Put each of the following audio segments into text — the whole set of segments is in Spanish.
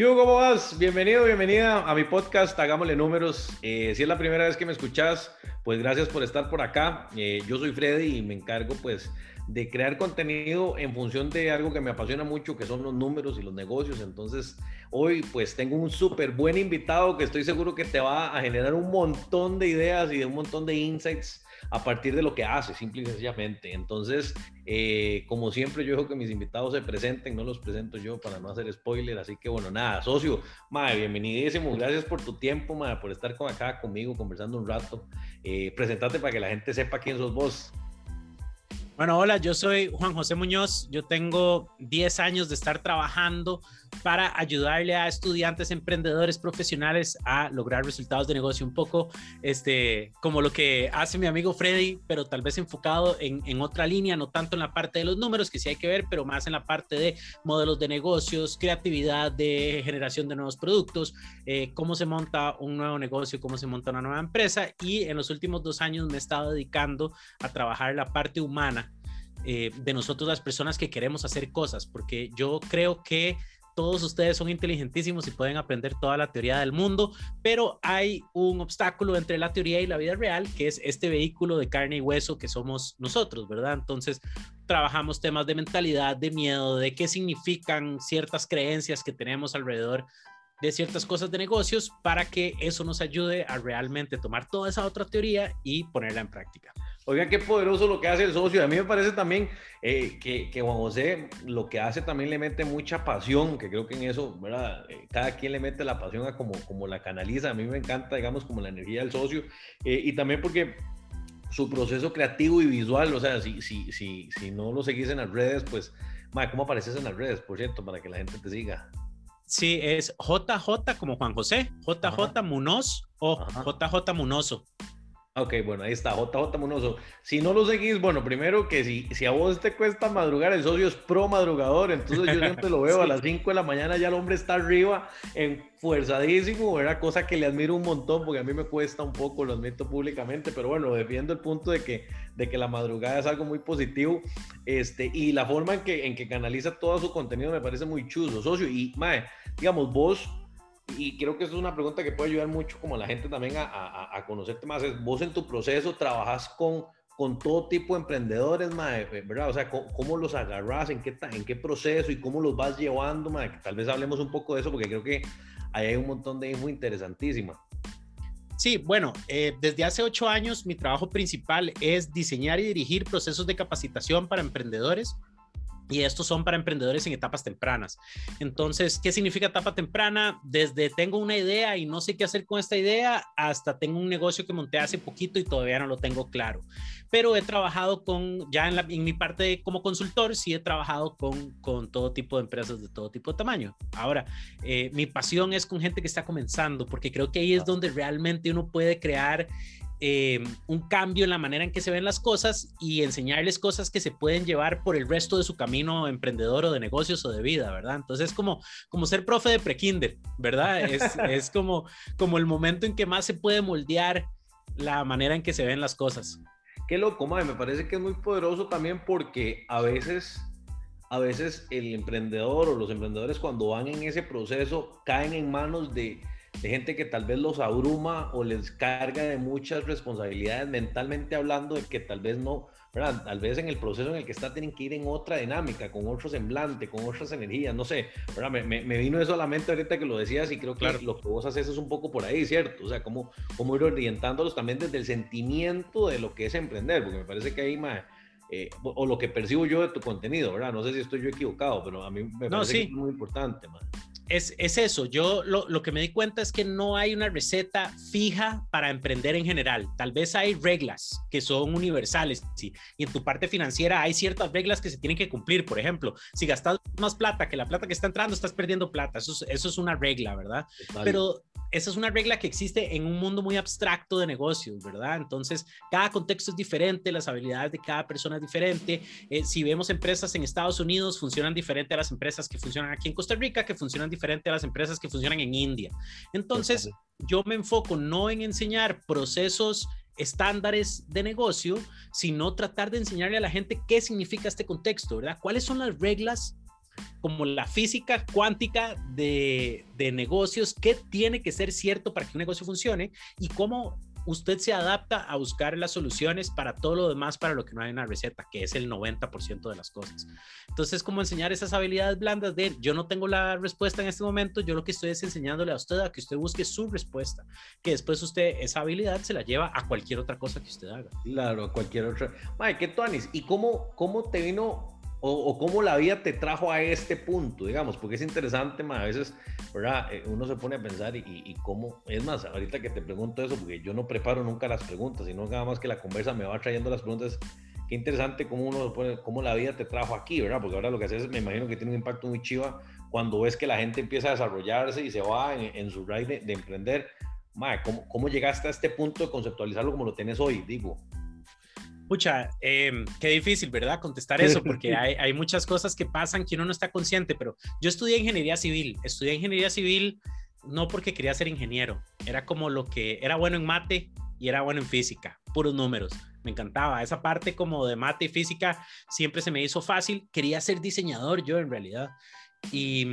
¿Qué hubo, cómo? Bienvenido, bienvenida a mi podcast Hagámosle Números. Eh, si es la primera vez que me escuchas, pues gracias por estar por acá. Eh, yo soy Freddy y me encargo pues de crear contenido en función de algo que me apasiona mucho, que son los números y los negocios. Entonces, hoy pues tengo un súper buen invitado que estoy seguro que te va a generar un montón de ideas y de un montón de insights a partir de lo que hace, simple y sencillamente. Entonces, eh, como siempre, yo dejo que mis invitados se presenten, no los presento yo para no hacer spoiler. Así que, bueno, nada, socio, madre, bienvenidísimo. Gracias por tu tiempo, madre, por estar acá conmigo conversando un rato. Eh, presentate para que la gente sepa quién sos vos. Bueno, hola, yo soy Juan José Muñoz. Yo tengo 10 años de estar trabajando para ayudarle a estudiantes, emprendedores, profesionales a lograr resultados de negocio un poco, este, como lo que hace mi amigo Freddy, pero tal vez enfocado en, en otra línea, no tanto en la parte de los números, que sí hay que ver, pero más en la parte de modelos de negocios, creatividad de generación de nuevos productos, eh, cómo se monta un nuevo negocio, cómo se monta una nueva empresa. Y en los últimos dos años me he estado dedicando a trabajar la parte humana eh, de nosotros las personas que queremos hacer cosas, porque yo creo que todos ustedes son inteligentísimos y pueden aprender toda la teoría del mundo, pero hay un obstáculo entre la teoría y la vida real, que es este vehículo de carne y hueso que somos nosotros, ¿verdad? Entonces, trabajamos temas de mentalidad, de miedo, de qué significan ciertas creencias que tenemos alrededor de ciertas cosas de negocios para que eso nos ayude a realmente tomar toda esa otra teoría y ponerla en práctica. Oigan, qué poderoso lo que hace el socio. A mí me parece también eh, que, que, Juan José lo que hace también le mete mucha pasión, que creo que en eso, ¿verdad? Eh, cada quien le mete la pasión a como, como la canaliza. A mí me encanta, digamos, como la energía del socio. Eh, y también porque su proceso creativo y visual, o sea, si, si, si, si no lo seguís en las redes, pues, ¿cómo apareces en las redes, por cierto, para que la gente te siga? Sí, es JJ como Juan José, JJ Munoz o JJ Munozo. Ok, bueno, ahí está, JJ Munoso. Si no lo seguís, bueno, primero que si, si a vos te cuesta madrugar, el socio es pro madrugador, entonces yo siempre lo veo a las 5 de la mañana, ya el hombre está arriba, enfuerzadísimo, era cosa que le admiro un montón, porque a mí me cuesta un poco, lo admito públicamente, pero bueno, defiendo el punto de que, de que la madrugada es algo muy positivo, este, y la forma en que, en que canaliza todo su contenido me parece muy chulo, socio, y, mae, digamos, vos y creo que eso es una pregunta que puede ayudar mucho como a la gente también a, a, a conocerte más. Es, vos en tu proceso trabajas con, con todo tipo de emprendedores, eh, ¿verdad? O sea, ¿cómo, los agarras? ¿En qué, ¿En qué proceso? ¿Y cómo los vas llevando, Tal vez hablemos un poco de eso porque creo que ahí hay un montón de info interesantísima. Sí, bueno, eh, desde hace ocho años mi trabajo principal es diseñar y dirigir procesos de capacitación para emprendedores y estos son para emprendedores en etapas tempranas. Entonces, ¿qué significa etapa temprana? Desde tengo una idea y no sé qué hacer con esta idea, hasta tengo un negocio que monté hace poquito y todavía no lo tengo claro. Pero he trabajado con, ya en, la, en mi parte como consultor, sí he trabajado con, con, todo tipo de empresas de todo tipo de tamaño. Ahora, eh, mi pasión es con gente que está comenzando, porque creo que ahí es donde realmente uno puede crear eh, un cambio en la manera en que se ven las cosas y enseñarles cosas que se pueden llevar por el resto de su camino emprendedor o de negocios o de vida, ¿verdad? Entonces es como, como ser profe de prekinder, ¿verdad? Es, es como, como el momento en que más se puede moldear la manera en que se ven las cosas. Qué loco, madre, me parece que es muy poderoso también porque a veces a veces el emprendedor o los emprendedores cuando van en ese proceso caen en manos de, de gente que tal vez los abruma o les carga de muchas responsabilidades mentalmente hablando de que tal vez no, ¿verdad? Tal vez en el proceso en el que está tienen que ir en otra dinámica, con otro semblante, con otras energías, no sé, ¿verdad? Me, me, vino eso a la mente ahorita que lo decías y creo que lo que vos haces es un poco por ahí, ¿cierto? O sea, cómo, cómo ir orientándolos también desde el sentimiento de lo que es emprender, porque me parece que ahí, más eh, o lo que percibo yo de tu contenido, ¿verdad? No sé si estoy yo equivocado, pero a mí me parece que es muy importante, man es, eso. Yo lo, que me di cuenta es que no hay una receta fija para emprender en general. Tal vez hay reglas que son universales. ¿sí? Y en tu parte financiera hay ciertas reglas que se tienen que cumplir. Por ejemplo, si gastas más plata que la plata que está entrando, estás perdiendo plata. Eso es, eso es una regla, ¿verdad? Pero esa es una regla que existe en un mundo muy abstracto de negocios, ¿verdad? Entonces, cada contexto es diferente, las habilidades de cada persona es diferente. Eh, si vemos empresas en Estados Unidos, funcionan diferente a las empresas que funcionan aquí en Costa Rica, que funcionan diferente a las empresas que funcionan en India. Entonces, yo me enfoco no en enseñar procesos estándares de negocio, sino tratar de enseñarle a la gente qué significa este contexto, ¿verdad? ¿Cuáles son las reglas como la física cuántica de, de negocios, qué tiene que ser cierto para que un negocio funcione y cómo usted se adapta a buscar las soluciones para todo lo demás, para lo que no hay una receta, que es el 90% de las cosas. Entonces, como enseñar esas habilidades blandas de yo no tengo la respuesta en este momento, yo lo que estoy es enseñándole a usted a que usted busque su respuesta, que después usted esa habilidad se la lleva a cualquier otra cosa que usted haga. Claro, cualquier otra. Mae, ¿qué tú, Anis? ¿Y cómo, cómo te vino o, cómo la vida te trajo a este punto, digamos, porque es interesante, ma, a veces, ¿verdad? Eh, uno se pone a pensar y, cómo, es más, ahorita que te pregunto eso, porque yo no preparo nunca las preguntas, sino nada más que la conversa me va trayendo las preguntas, qué interesante cómo uno pone, cómo la vida te trajo aquí, ¿verdad? Porque ahora lo que haces, me imagino que tiene un impacto muy chiva cuando ves que la gente empieza a desarrollarse y se va en, su ride de, emprender. Ma, ¿cómo, ¿cómo llegaste a este punto de conceptualizarlo como lo tienes hoy? Digo. Pucha, em, qué difícil, ¿verdad? Contestar eso, porque hay, hay, muchas cosas que pasan que uno no está consciente, pero yo estudié ingeniería civil, estudié ingeniería civil no porque quería ser ingeniero, era como lo que era bueno en mate y era bueno en física, puros números, me encantaba, esa parte como de mate y física siempre se me hizo fácil, quería ser diseñador yo en realidad, y,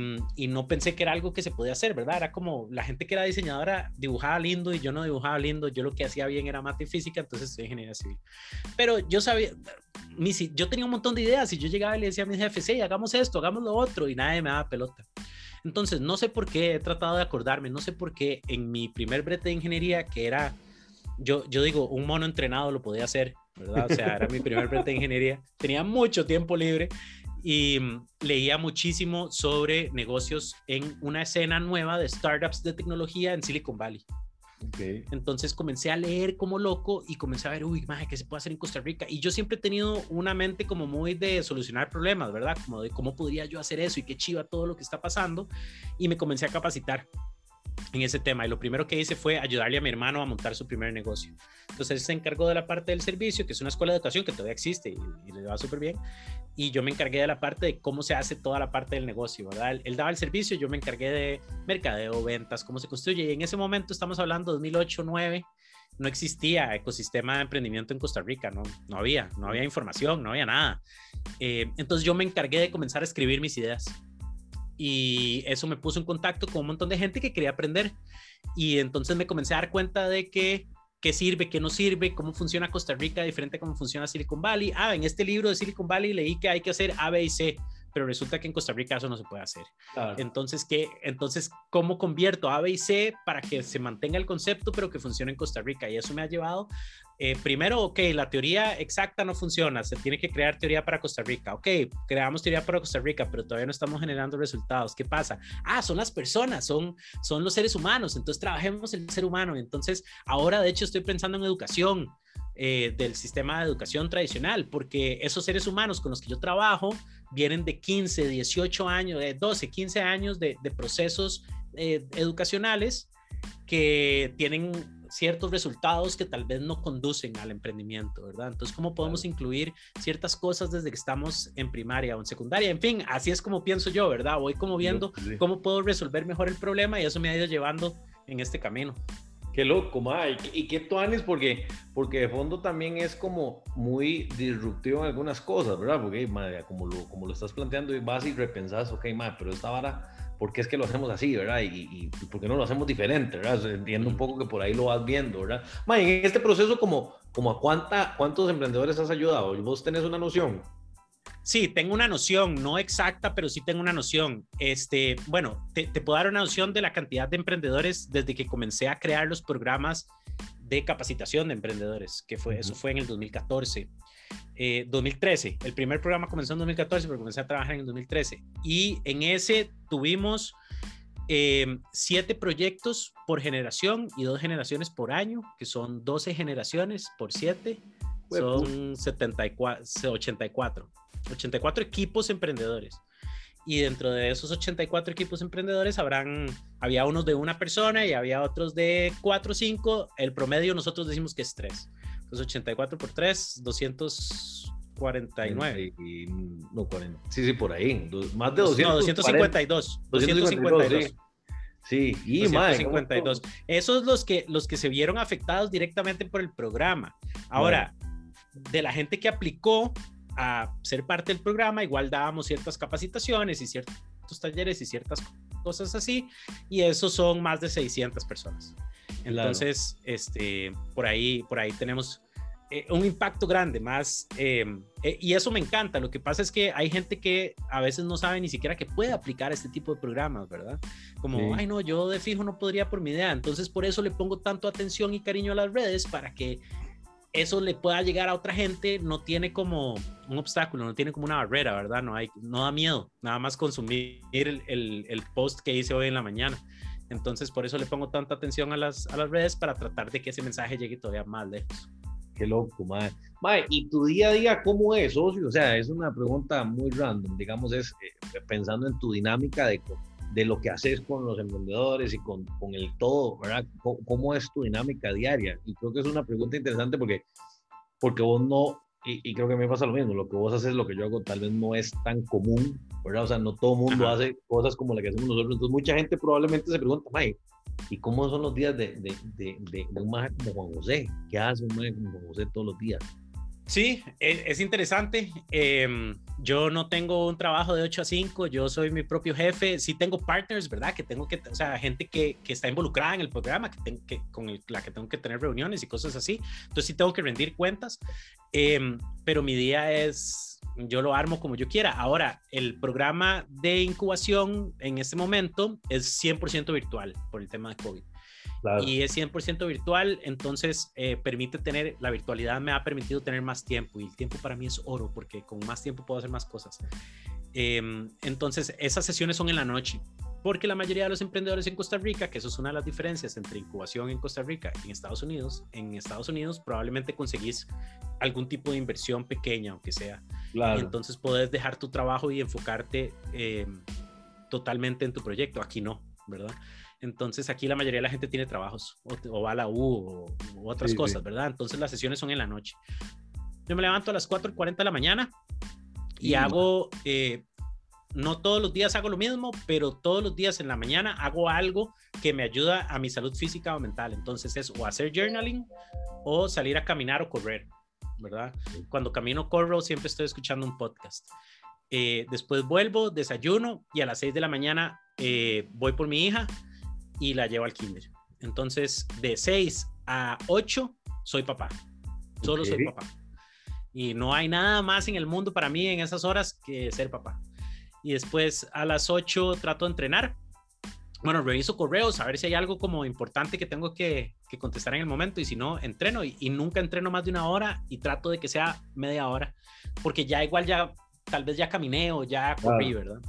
no pensé que era algo que se podía hacer, ¿verdad? Era como la gente que era diseñadora dibujaba lindo y yo no dibujaba lindo, yo lo que hacía bien era mate y física, entonces soy ingeniería civil. Pero yo sabía, yo tenía un montón de ideas y yo llegaba y le decía a mis jefes, hey, hagamos esto, hagamos lo otro y nadie me daba pelota. Entonces, no sé por qué he tratado de acordarme, no sé por qué en mi primer brete de ingeniería, que era, yo, yo digo, un mono entrenado lo podía hacer, ¿verdad? O sea, era mi primer brete de ingeniería, tenía mucho tiempo libre y mm, leía muchísimo sobre negocios en una escena nueva de startups de tecnología en Silicon Valley. Okay. Entonces comencé a leer como loco y comencé a ver, uy, maje, ¿qué se puede hacer en Costa Rica? Y yo siempre he tenido una mente como muy de solucionar problemas, ¿verdad? Como de cómo podría yo hacer eso y qué chiva todo lo que está pasando. Y me comencé a capacitar en ese tema y lo primero que hice fue ayudarle a mi hermano a montar su primer negocio. Entonces él se encargó de la parte del servicio, que es una escuela de educación que todavía existe y, le va súper bien, y yo me encargué de la parte de cómo se hace toda la parte del negocio, ¿verdad? Él, daba el servicio, yo me encargué de mercadeo, ventas, cómo se construye, y en ese momento estamos hablando 2008, 2009, no existía ecosistema de emprendimiento en Costa Rica, no, no había, no había información, no había nada. Eh, entonces yo me encargué de comenzar a escribir mis ideas y eso me puso en contacto con un montón de gente que quería aprender y entonces me comencé a dar cuenta de que qué sirve, qué no sirve, cómo funciona Costa Rica diferente a cómo funciona Silicon Valley. Ah, en este libro de Silicon Valley leí que hay que hacer A, B y C pero resulta que en Costa Rica eso no se puede hacer. Entonces, ¿qué? Entonces, ¿cómo convierto A, B y C para que se mantenga el concepto, pero que funcione en Costa Rica? Y eso me ha llevado, eh, primero, ok, la teoría exacta no funciona, se tiene que crear teoría para Costa Rica. Ok, creamos teoría para Costa Rica, pero todavía no estamos generando resultados. ¿Qué pasa? Ah, son las personas, son, son los seres humanos, entonces trabajemos el ser humano. Entonces, ahora, de hecho, estoy pensando en educación. Eh, del sistema de educación tradicional, porque esos seres humanos con los que yo trabajo vienen de 15, 18 años, de 12, 15 años de, procesos eh, educacionales que tienen ciertos resultados que tal vez no conducen al emprendimiento, ¿verdad? Entonces, ¿cómo podemos incluir ciertas cosas desde que estamos en primaria o en secundaria? En fin, así es como pienso yo, ¿verdad? Voy como viendo cómo puedo resolver mejor el problema y eso me ha ido llevando en este camino. Qué loco, ma. Y, qué tuanes, porque, porque de fondo también es como muy disruptivo en algunas cosas, ¿verdad? Porque, madre, como lo, como lo estás planteando, y vas y repensás, ok, ma, pero esta vara, ¿por qué es que lo hacemos así, verdad? Y, y, por qué no lo hacemos diferente, ¿verdad? entiendo un poco que por ahí lo vas viendo, ¿verdad? Ma, en este proceso, como, como a cuánta, ¿cuántos emprendedores has ayudado? ¿Vos tenés una noción? Sí, tengo una noción, no exacta, pero sí tengo una noción. Este, bueno, te, puedo dar una noción de la cantidad de emprendedores desde que comencé a crear los programas de capacitación de emprendedores, que fue, eso fue en el 2014. 2013, eh, el primer programa comenzó en 2014, pero comencé a trabajar en el 2013. Y en ese tuvimos em, siete proyectos por generación y dos generaciones por año, que son 12 generaciones por siete, son 74, 84. 84 equipos emprendedores. Y dentro de esos 84 equipos emprendedores habrán, había unos de una persona y había otros de 4 o 5. El promedio nosotros decimos que es 3. Entonces 84 por 3, 249. Y, no, 40. Sí, sí, por ahí. Más de 200. No, 252. 252. Sí, y 252. Esos los que, los que se vieron afectados directamente por el programa. Ahora, de la gente que aplicó, a ser parte del programa, igual dábamos ciertas capacitaciones y ciertos talleres y ciertas cosas así, y eso son más de 600 personas. Entonces, este, por ahí, por ahí tenemos eh, un impacto grande, más, em, eh, y eso me encanta. Lo que pasa es que hay gente que a veces no sabe ni siquiera que puede aplicar este tipo de programas, ¿verdad? Como, ay, no, yo de fijo no podría por mi idea. Entonces, por eso le pongo tanto atención y cariño a las redes para que eso le pueda llegar a otra gente, no tiene como un obstáculo, no tiene como una barrera, ¿verdad? No, hay, no da miedo, nada más consumir el, el, post que hice hoy en la mañana. Entonces, por eso le pongo tanta atención a las, a las redes para tratar de que ese mensaje llegue todavía más lejos. Qué loco, madre. Madre, ¿y tu día a día cómo es, socio? O sea, es una pregunta muy random, digamos, es eh, pensando en tu dinámica de, de lo que haces con los emprendedores y con, con el todo, ¿verdad? ¿Cómo, es tu dinámica diaria? Y creo que es una pregunta interesante porque, porque vos no, y, creo que me pasa lo mismo, lo que vos haces, lo que yo hago, tal vez no es tan común, ¿verdad? O sea, no todo el mundo hace cosas como las que hacemos nosotros. Entonces, mucha gente probablemente se pregunta, May, ¿y cómo son los días de, de, de, de un maje como Juan José? ¿Qué hace un maje como Juan José todos los días? Sí, e, es, interesante. Em, yo no tengo un trabajo de 8 a 5, yo soy mi propio jefe. Sí tengo partners, ¿verdad? Que tengo que, o sea, gente que, que está involucrada en el programa, que, que con la que tengo que tener reuniones y cosas así. Entonces sí tengo que rendir cuentas, em, pero mi día es, yo lo armo como yo quiera. Ahora, el programa de incubación en este momento es 100% virtual por el tema de COVID y es 100% virtual, entonces eh, permite tener, la virtualidad me ha permitido tener más tiempo y el tiempo para mí es oro porque con más tiempo puedo hacer más cosas. Em, entonces, esas sesiones son en la noche, porque la mayoría de los emprendedores en Costa Rica, que eso es una de las diferencias entre incubación en Costa Rica y en Estados Unidos, en Estados Unidos probablemente conseguís algún tipo de inversión pequeña, aunque sea. Claro. Y entonces puedes dejar tu trabajo y enfocarte em, totalmente en tu proyecto. Aquí no, ¿verdad? Entonces aquí la mayoría de la gente tiene trabajos o, va a la U o, otras cosas, ¿verdad? Entonces las sesiones son en la noche. Yo me levanto a las 4.40 de la mañana y hago, eh, no todos los días hago lo mismo, pero todos los días en la mañana hago algo que me ayuda a mi salud física o mental. Entonces es o hacer journaling o salir a caminar o correr, ¿verdad? Cuando camino corro siempre estoy escuchando un podcast. Eh, después vuelvo, desayuno y a las 6 de la mañana eh, voy por mi hija y la llevo al kinder. Entonces, de 6 a 8, soy papá. Solo soy papá. Y no hay nada más en el mundo para mí en esas horas que ser papá. Y después a las 8 trato de entrenar. Bueno, reviso correos a ver si hay algo como importante que tengo que, que contestar en el momento y si no, entreno y, nunca entreno más de una hora y trato de que sea media hora porque ya igual ya, tal vez ya caminé o ya corrí, ¿verdad?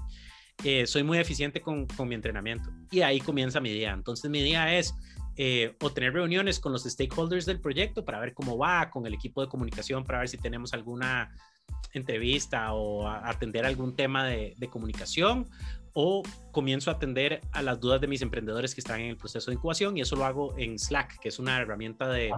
Eh, soy muy eficiente con, con, mi entrenamiento y ahí comienza mi día. Entonces mi día es eh, o tener reuniones con los stakeholders del proyecto para ver cómo va, con el equipo de comunicación para ver si tenemos alguna entrevista o atender algún tema de, de, comunicación o comienzo a atender a las dudas de mis emprendedores que están en el proceso de incubación y eso lo hago en Slack, que es una herramienta de,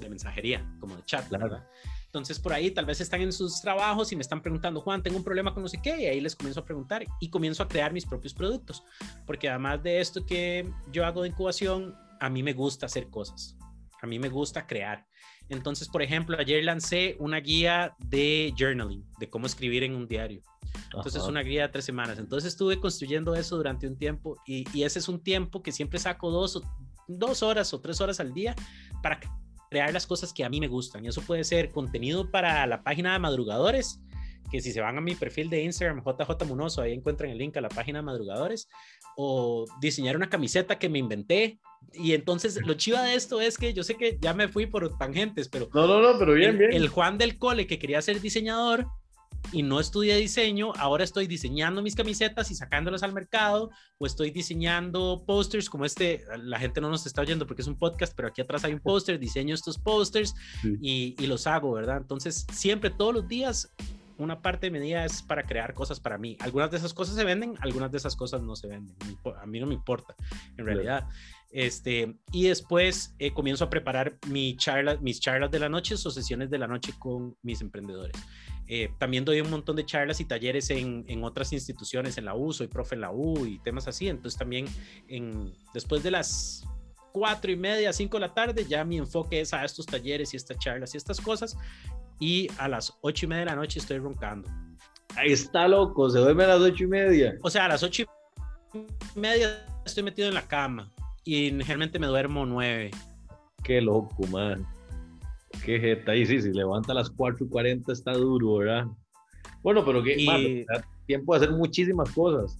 de mensajería, como de chat, ¿verdad? Entonces, por ahí tal vez están en sus trabajos y me están preguntando, Juan, tengo un problema con no sé qué, y ahí les comienzo a preguntar y comienzo a crear mis propios productos. Porque además de esto que yo hago de incubación, a mí me gusta hacer cosas. A mí me gusta crear. Entonces, por ejemplo, ayer lancé una guía de journaling, de cómo escribir en un diario. Entonces, es una guía de tres semanas. Entonces, estuve construyendo eso durante un tiempo y, y ese es un tiempo que siempre saco dos, dos horas o tres horas al día para crear las cosas que a mí me gustan. Y eso puede ser contenido para la página de madrugadores, que si se van a mi perfil de Instagram, JJ Munoso, ahí encuentran el link a la página de madrugadores, o diseñar una camiseta que me inventé. Y entonces lo chiva de esto es que yo sé que ya me fui por tangentes, pero... No, no, no, pero bien, bien. El Juan del Cole que quería ser diseñador, y no estudié diseño, ahora estoy diseñando mis camisetas y sacándolas al mercado, o estoy diseñando posters como este, la gente no nos está oyendo porque es un podcast, pero aquí atrás hay un póster, diseño estos posters y, y, los hago, ¿verdad? Entonces, siempre, todos los días, una parte de mi día es para crear cosas para mí. Algunas de esas cosas se venden, algunas de esas cosas no se venden. A mí no me importa, en realidad. Este, y después eh, comienzo a preparar mi charla, mis charlas de la noche o sesiones de la noche con mis emprendedores. Eh, también doy un montón de charlas y talleres en, en, otras instituciones, en la U, soy profe en la U y temas así. Entonces también en, después de las cuatro y media, cinco de la tarde, ya mi enfoque es a estos talleres y estas charlas y estas cosas. y a las ocho y media de la noche estoy roncando. Ahí está loco, se duerme a las ocho y media. O sea, a las ocho y media estoy metido en la cama y generalmente me duermo nueve. Qué loco, man. Qué jeta. Y sí, si levanta a las 4 y 40 está duro, ¿verdad? Bueno, pero que y... da tiempo de hacer muchísimas cosas.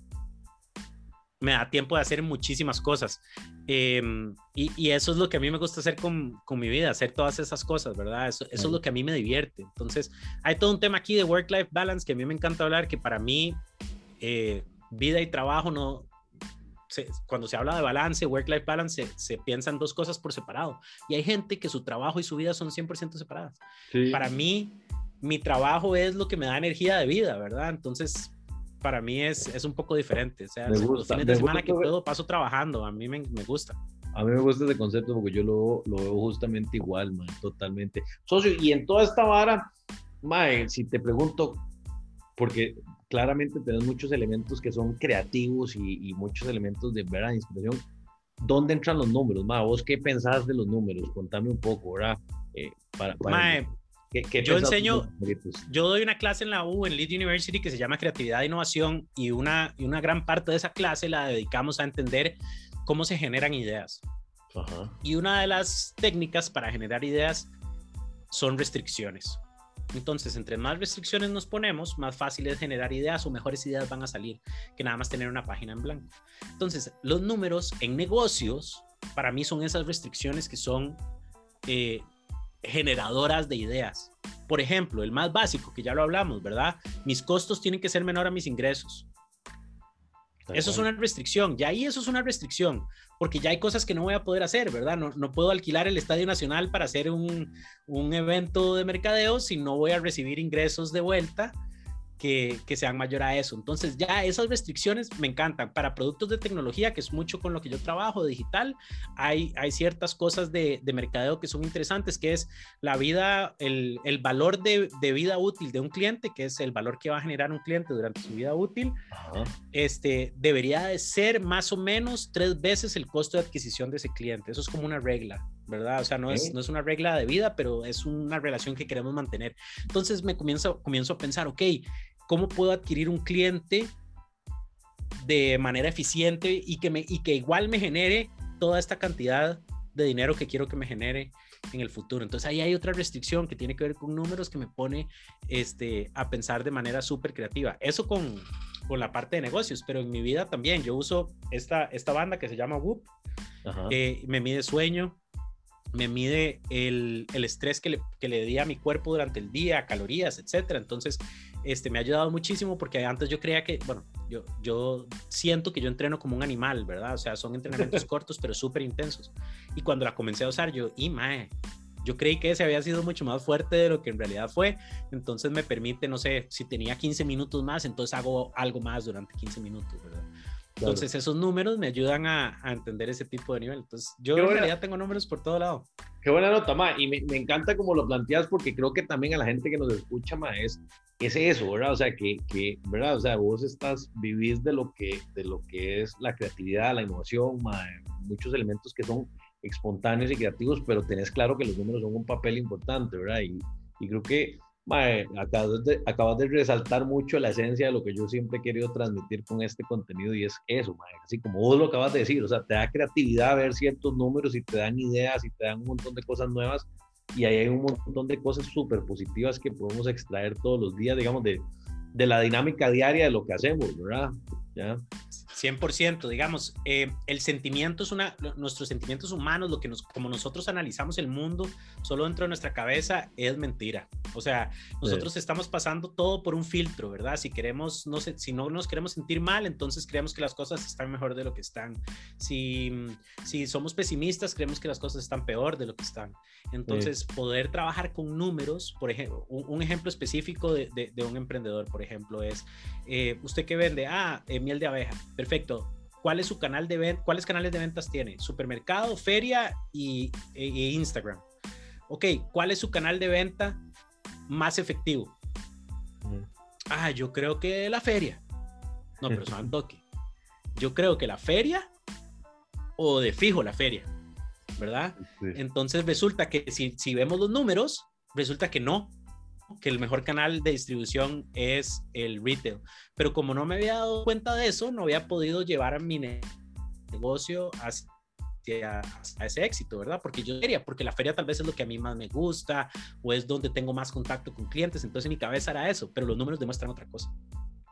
Me da tiempo de hacer muchísimas cosas. Em, y, y, eso es lo que a mí me gusta hacer con, con mi vida, hacer todas esas cosas, ¿verdad? Eso, eso es lo que a mí me divierte. Entonces, hay todo un tema aquí de work-life balance que a mí me encanta hablar, que para mí eh, vida y trabajo no, cuando se habla de balance, work-life balance, se, piensan dos cosas por separado. Y hay gente que su trabajo y su vida son 100% separadas. Para mí, mi trabajo es lo que me da energía de vida, ¿verdad? Entonces, para mí es, es un poco diferente. O sea, me gusta, los fines de semana que puedo paso trabajando, a mí me, me, gusta. A mí me gusta ese concepto porque yo lo, lo veo justamente igual, man, totalmente. Socio, y en toda esta vara, mae, si te pregunto, porque claramente tenés muchos elementos que son creativos y, muchos elementos de verdad inspiración. ¿Dónde entran los números? Ma, ¿Vos qué pensás de los números? Contame un poco, ¿verdad? Eh, para, yo enseño, yo doy una clase en la U, en Lead University, que se llama Creatividad e Innovación, y una, y una gran parte de esa clase la dedicamos a entender cómo se generan ideas. Y una de las técnicas para generar ideas son restricciones. Entonces, entre más restricciones nos ponemos, más fácil es generar ideas o mejores ideas van a salir que nada más tener una página en blanco. Entonces, los números en negocios, para mí son esas restricciones que son eh, generadoras de ideas. Por ejemplo, el más básico, que ya lo hablamos, ¿verdad? Mis costos tienen que ser menor a mis ingresos. Eso es una restricción, ya ahí eso es una restricción, porque ya hay cosas que no voy a poder hacer, ¿verdad? No, no puedo alquilar el Estadio Nacional para hacer un, un evento de mercadeo si no voy a recibir ingresos de vuelta que, que, sean mayor a eso. Entonces ya esas restricciones me encantan. Para productos de tecnología, que es mucho con lo que yo trabajo, digital, hay, hay ciertas cosas de, de mercadeo que son interesantes, que es la vida, el, el valor de, de, vida útil de un cliente, que es el valor que va a generar un cliente durante su vida útil, este, debería de ser más o menos tres veces el costo de adquisición de ese cliente. Eso es como una regla. ¿verdad? O sea, no, es, no es una regla de vida, pero es una relación que queremos mantener. Entonces me comienzo, comienzo a pensar, ok, cómo puedo adquirir un cliente de manera eficiente y que, me, y que igual me genere toda esta cantidad de dinero que quiero que me genere en el futuro. Entonces ahí hay otra restricción que tiene que ver con números que me pone este, a pensar de manera súper creativa. Eso con, con, la parte de negocios, pero en mi vida también. Yo uso esta, esta banda que se llama Whoop, que me mide sueño, me mide el, el estrés que le, que le di a mi cuerpo durante el día, calorías, etcétera. Entonces, este, me ha ayudado muchísimo porque antes yo creía que, bueno, yo, yo siento que yo entreno como un animal, ¿verdad? O sea, son entrenamientos cortos pero súper intensos. Y cuando la comencé a usar, yo, y mae, yo creí que ese había sido mucho más fuerte de lo que en realidad fue. Entonces me permite, no sé, si tenía 15 minutos más, entonces hago algo más durante 15 minutos, ¿verdad? Entonces esos números me ayudan a, a, entender ese tipo de nivel. Entonces yo en realidad tengo números por todo lado. Qué buena nota, Ma. Y me, me, encanta como lo planteas porque creo que también a la gente que nos escucha, Ma, es, es eso, ¿verdad? O sea, que, que, ¿verdad? O sea, vos estás, vivís de lo que, de lo que es la creatividad, la innovación, Ma, muchos elementos que son espontáneos y creativos, pero tenés claro que los números son un papel importante, ¿verdad? Y, y creo que Mae, acabas de, acabas de, resaltar mucho la esencia de lo que yo siempre he querido transmitir con este contenido y es eso, mae, así como vos lo acabas de decir, o sea, te da creatividad ver ciertos números y te dan ideas y te dan un montón de cosas nuevas y ahí hay un montón de cosas súper positivas que podemos extraer todos los días, digamos, de, de la dinámica diaria de lo que hacemos, ¿verdad? ¿Ya? 100%, digamos, eh, el sentimiento es una, nuestros sentimientos humanos, lo que nos, como nosotros analizamos el mundo solo dentro de nuestra cabeza es mentira. O sea, nosotros estamos pasando todo por un filtro, ¿verdad? Si queremos, no sé, si no nos queremos sentir mal, entonces creemos que las cosas están mejor de lo que están. Si, si somos pesimistas, creemos que las cosas están peor de lo que están. Entonces, poder trabajar con números, por ejemplo, un, ejemplo específico de, de, un emprendedor, por ejemplo, es, eh, ¿usted qué vende? Ah, eh, miel de abeja. Perfecto. ¿Cuál es su canal de venta? ¿Cuáles canales de ventas tiene? Supermercado, feria y, e, e Instagram. Ok, ¿cuál es su canal de venta más efectivo? Ah, yo creo que la feria. No, pero son toque. Yo creo que la feria o de fijo la feria, ¿verdad? Entonces resulta que si, si vemos los números, resulta que no, que el mejor canal de distribución es el retail. Pero como no me había dado cuenta de eso, no había podido llevar a mi negocio hacia, ese éxito, ¿verdad? Porque yo quería, porque la feria tal vez es lo que a mí más me gusta o es donde tengo más contacto con clientes, entonces en mi cabeza era eso, pero los números demuestran otra cosa.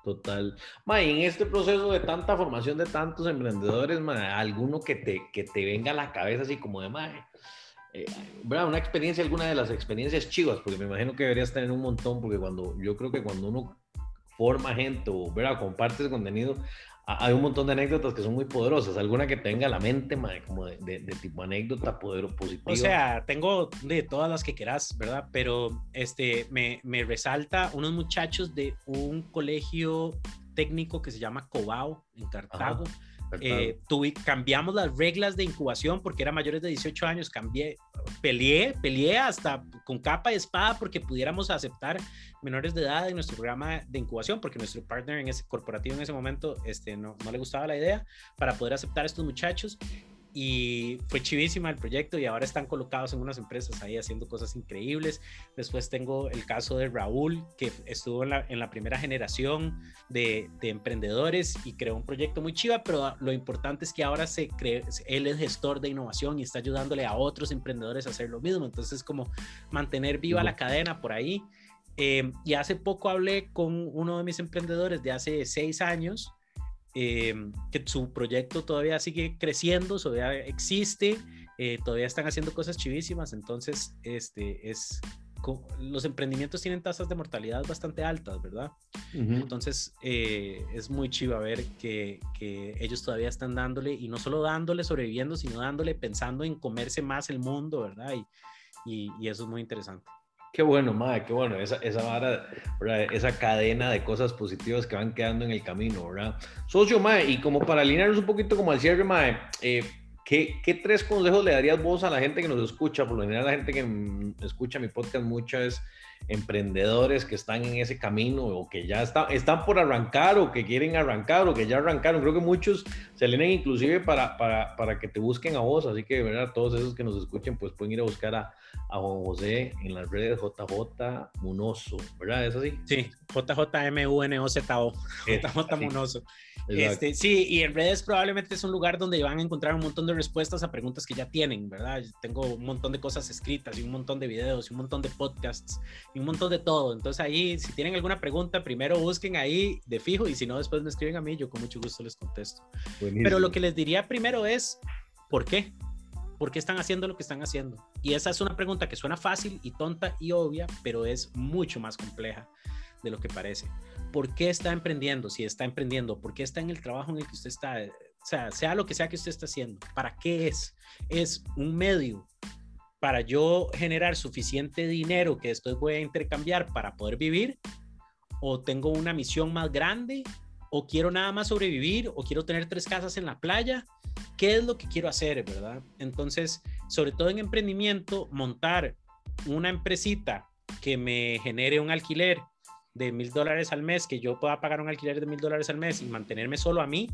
Total. Ma, en este proceso de tanta formación de tantos emprendedores, ma, alguno que te, que te venga a la cabeza así como de, ma, eh, una experiencia, alguna de las experiencias chivas, porque me imagino que deberías tener un montón, porque cuando yo creo que cuando uno forma gente o ¿verdad? comparte contenido, hay un montón de anécdotas que son muy poderosas. Alguna que tenga la mente, como de, tipo anécdota poder, positiva. O sea, tengo de todas las que quieras, ¿verdad? Pero este, me, me resalta unos muchachos de un colegio técnico que se llama Cobao, en Cartago. Eh, tuve, cambiamos las reglas de incubación porque eran mayores de 18 años, cambié, peleé, peleé hasta con capa y espada porque pudiéramos aceptar menores de edad en nuestro programa de incubación, porque nuestro partner en ese corporativo en ese momento este, no, no le gustaba la idea para poder aceptar a estos muchachos y fue chivísima el proyecto y ahora están colocados en unas empresas ahí haciendo cosas increíbles. Después tengo el caso de Raúl, que estuvo en la, en la primera generación de, de, emprendedores y creó un proyecto muy chiva, pero lo importante es que ahora se cree, él es gestor de innovación y está ayudándole a otros emprendedores a hacer lo mismo. Entonces, como mantener viva la cadena por ahí. Eh, y hace poco hablé con uno de mis emprendedores de hace seis años eh, que su proyecto todavía sigue creciendo, todavía existe, eh, todavía están haciendo cosas chivísimas, entonces este, es, los emprendimientos tienen tasas de mortalidad bastante altas, ¿verdad? Entonces eh, es muy chivo ver que, que, ellos todavía están dándole, y no solo dándole, sobreviviendo, sino dándole pensando en comerse más el mundo, ¿verdad? y, y eso es muy interesante. Qué bueno, madre, qué bueno. Esa, esa vara, esa cadena de cosas positivas que van quedando en el camino, ¿verdad? Socio, madre, y como para alinearnos un poquito como al cierre, madre, eh, ¿qué, ¿qué, tres consejos le darías vos a la gente que nos escucha? Por lo general, la gente que escucha mi podcast mucho es emprendedores que están en ese camino o que ya está, están por arrancar o que quieren arrancar o que ya arrancaron. Creo que muchos se alinean inclusive para, para, para que te busquen a vos. Así que, ¿verdad? Todos esos que nos escuchen, pues pueden ir a buscar a, a Juan José en las redes JJ Munoso, ¿verdad? ¿Es así? Sí, JJMUNOZO, JJ Munoso. Este, sí, y en redes probablemente es un lugar donde van a encontrar un montón de respuestas a preguntas que ya tienen, ¿verdad? tengo un montón de cosas escritas y un montón de videos y un montón de podcasts y un montón de todo. Entonces ahí, si tienen alguna pregunta, primero busquen ahí de fijo y si no, después me escriben a mí, yo con mucho gusto les contesto. Pero lo que les diría primero es, ¿por qué? ¿Por qué están haciendo lo que están haciendo? Y esa es una pregunta que suena fácil y tonta y obvia, pero es mucho más compleja de lo que parece. ¿Por qué está emprendiendo? Si está emprendiendo, ¿por qué está en el trabajo en el que usted está? O sea, sea lo que sea que usted está haciendo, ¿para qué es? Es un medio para yo generar suficiente dinero que después voy a intercambiar para poder vivir, o tengo una misión más grande, o quiero nada más sobrevivir, o quiero tener tres casas en la playa. ¿Qué es lo que quiero hacer, verdad? Entonces, sobre todo en emprendimiento, montar una empresita que me genere un alquiler de mil dólares al mes, que yo pueda pagar un alquiler de mil dólares al mes y mantenerme solo a mí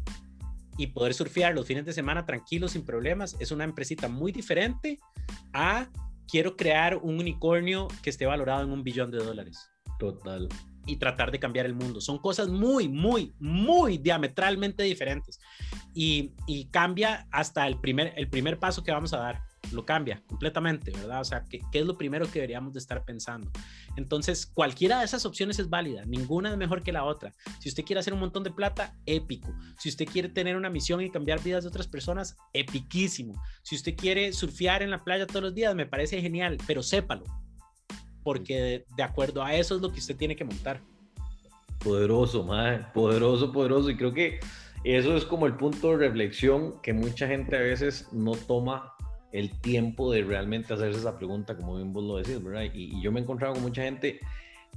y poder surfear los fines de semana tranquilos, sin problemas, es una empresita muy diferente a quiero crear un unicornio que esté valorado en un billón de dólares. Total. Y tratar de cambiar el mundo. Son cosas muy, muy, muy diametralmente diferentes. Y, y cambia hasta el primer, el primer paso que vamos a dar lo cambia completamente, ¿verdad? O sea, ¿qué, ¿qué, es lo primero que deberíamos de estar pensando? Entonces, cualquiera de esas opciones es válida, ninguna es mejor que la otra. Si usted quiere hacer un montón de plata, épico. Si usted quiere tener una misión y cambiar vidas de otras personas, epiquísimo. Si usted quiere surfear en la playa todos los días, me parece genial, pero sépalo, porque de, de acuerdo a eso es lo que usted tiene que montar. Poderoso, madre, poderoso, poderoso. Y creo que eso es como el punto de reflexión que mucha gente a veces no toma el tiempo de realmente hacerse esa pregunta, como bien vos lo decís, ¿verdad? Y, yo me he encontrado con mucha gente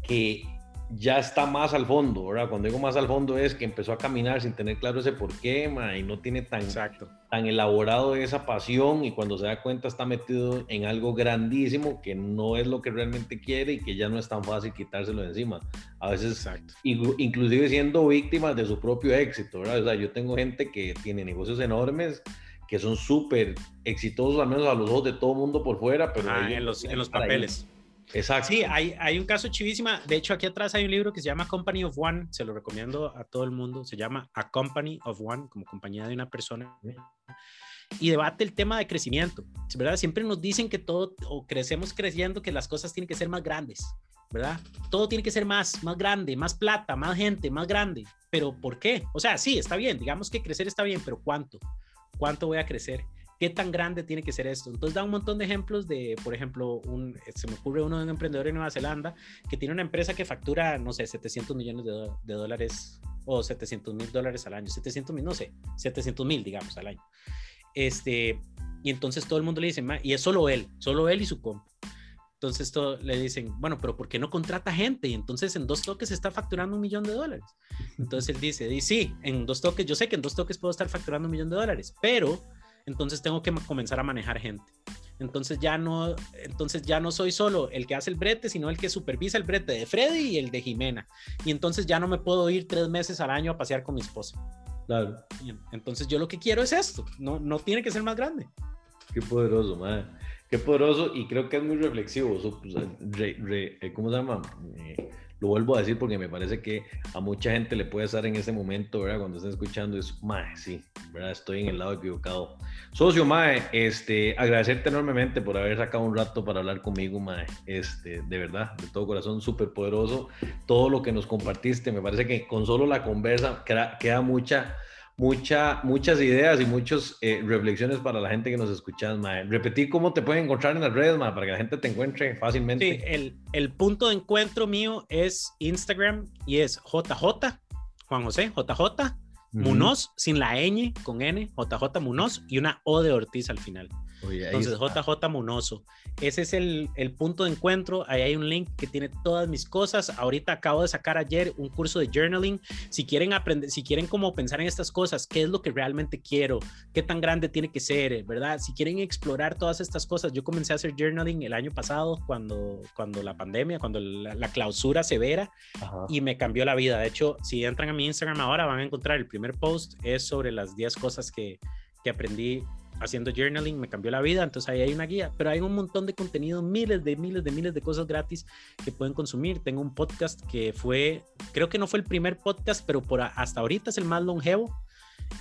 que ya está más al fondo, ¿verdad? Cuando digo más al fondo es que empezó a caminar sin tener claro ese por qué, y no tiene tan, Exacto. tan elaborado esa pasión y cuando se da cuenta está metido en algo grandísimo que no es lo que realmente quiere y que ya no es tan fácil quitárselo de encima. A veces, inclusive siendo víctimas de su propio éxito, ¿verdad? O sea, yo tengo gente que tiene negocios enormes, que son súper exitosos, al menos a los ojos de todo mundo por fuera, pero ah, en, los, en los papeles. Exacto. Sí, hay, hay un caso chivísima. De hecho, aquí atrás hay un libro que se llama Company of One. Se lo recomiendo a todo el mundo. Se llama A Company of One, como compañía de una persona. Y debate el tema de crecimiento. ¿Verdad? Siempre nos dicen que todo, o crecemos creciendo, que las cosas tienen que ser más grandes. ¿Verdad? Todo tiene que ser más, más grande, más plata, más gente, más grande. Pero ¿por qué? O sea, sí, está bien. Digamos que crecer está bien, pero ¿cuánto? ¿Cuánto voy a crecer? ¿Qué tan grande tiene que ser esto? Entonces da un montón de ejemplos de, por ejemplo, un, se me ocurre uno de un emprendedor en Nueva Zelanda que tiene una empresa que factura, no sé, 700 millones de, dólares o 700 mil dólares al año, 700 mil, no sé, 700 mil, digamos, al año. Este, y entonces todo el mundo le dice, y es solo él, solo él y su compa. Entonces todo, le dicen, bueno, pero ¿por qué no contrata gente? Y entonces en dos toques está facturando un millón de dólares. Entonces él dice, y sí, en dos toques, yo sé que en dos toques puedo estar facturando un millón de dólares, pero entonces tengo que comenzar a manejar gente. Entonces ya no, entonces ya no soy solo el que hace el brete, sino el que supervisa el brete de Freddy y el de Jimena. Y entonces ya no me puedo ir tres meses al año a pasear con mi esposa. Claro. Entonces yo lo que quiero es esto, no, no tiene que ser más grande. Qué poderoso, madre. Qué poderoso y creo que es muy reflexivo. Pues, eh, ¿Cómo se llama? Eh, lo vuelvo a decir porque me parece que a mucha gente le puede estar en ese momento, ¿verdad? Cuando estén escuchando, es, mae, sí, ¿verdad? Estoy en el lado equivocado. Socio, mae, este, agradecerte enormemente por haber sacado un rato para hablar conmigo, mae. Este, de verdad, de todo corazón, súper poderoso. Todo lo que nos compartiste, me parece que con solo la conversa queda mucha mucha, muchas ideas y muchas eh, reflexiones para la gente que nos escucha, Mae. Repetí cómo te pueden encontrar en las redes, Mae, para que la gente te encuentre fácilmente. Sí, el, el punto de encuentro mío es Instagram y es JJ, Juan José, JJ, Munoz, sin la ñ, con N, JJ Munoz y una O de Ortiz al final. Entonces, JJ Munoso. Ese es el, el, punto de encuentro. Ahí hay un link que tiene todas mis cosas. Ahorita acabo de sacar ayer un curso de journaling. Si quieren aprender, si quieren como pensar en estas cosas, qué es lo que realmente quiero, qué tan grande tiene que ser, ¿verdad? Si quieren explorar todas estas cosas, yo comencé a hacer journaling el año pasado cuando, cuando la pandemia, cuando la, clausura severa y me cambió la vida. De hecho, si entran a mi Instagram ahora van a encontrar el primer post es sobre las 10 cosas que, que aprendí haciendo journaling me cambió la vida, entonces ahí hay una guía, pero hay un montón de contenido, miles de miles de miles de cosas gratis que pueden consumir. Tengo un podcast que fue, creo que no fue el primer podcast, pero por hasta ahorita es el más longevo.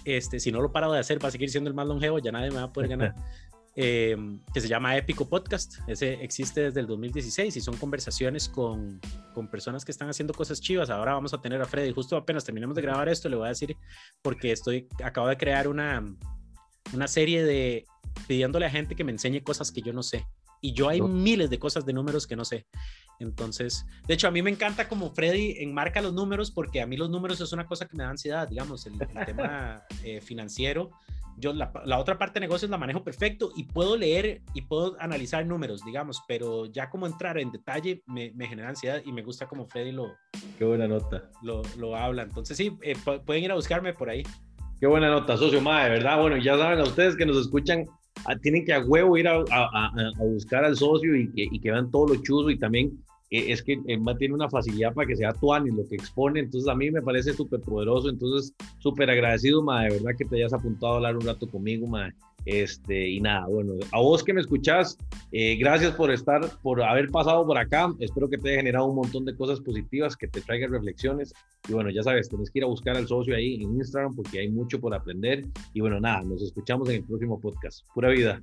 Este, si no lo paro de hacer, va a seguir siendo el más longevo, ya nadie me va a poder ganar. Em, que se llama Épico Podcast. Ese existe desde el 2016 y son conversaciones con, con, personas que están haciendo cosas chivas. Ahora vamos a tener a Freddy. Justo apenas terminemos de grabar esto, le voy a decir, porque estoy, acabo de crear una, una serie de pidiéndole a gente que me enseñe cosas que yo no sé. Y yo hay miles de cosas de números que no sé. Entonces, de hecho, a mí me encanta como Freddy enmarca los números porque a mí los números es una cosa que me da ansiedad, digamos, el, tema eh, financiero. Yo la, la, otra parte de negocios la manejo perfecto y puedo leer y puedo analizar números, digamos, pero ya como entrar en detalle me, me genera ansiedad y me gusta como Freddy lo... Qué buena nota. Lo, lo habla. Entonces, sí, eh, pueden ir a buscarme por ahí. Qué buena nota, socio, madre, ¿verdad? Bueno, ya saben a ustedes que nos escuchan, ah, tienen que a huevo ir a, a, a buscar al socio y que, y que, vean todo lo chuzo y también eh, es que Emma tiene una facilidad para que sea tuan y lo que expone, entonces a mí me parece súper poderoso, entonces súper agradecido, madre, de verdad que te hayas apuntado a hablar un rato conmigo, madre. Este, y nada, bueno, a vos que me escuchás, eh, gracias por estar, por haber pasado por acá. Espero que te haya generado un montón de cosas positivas, que te traigan reflexiones. Y bueno, ya sabes, tenés que ir a buscar al socio ahí en Instagram porque hay mucho por aprender. Y bueno, nada, nos escuchamos en el próximo podcast. Pura vida.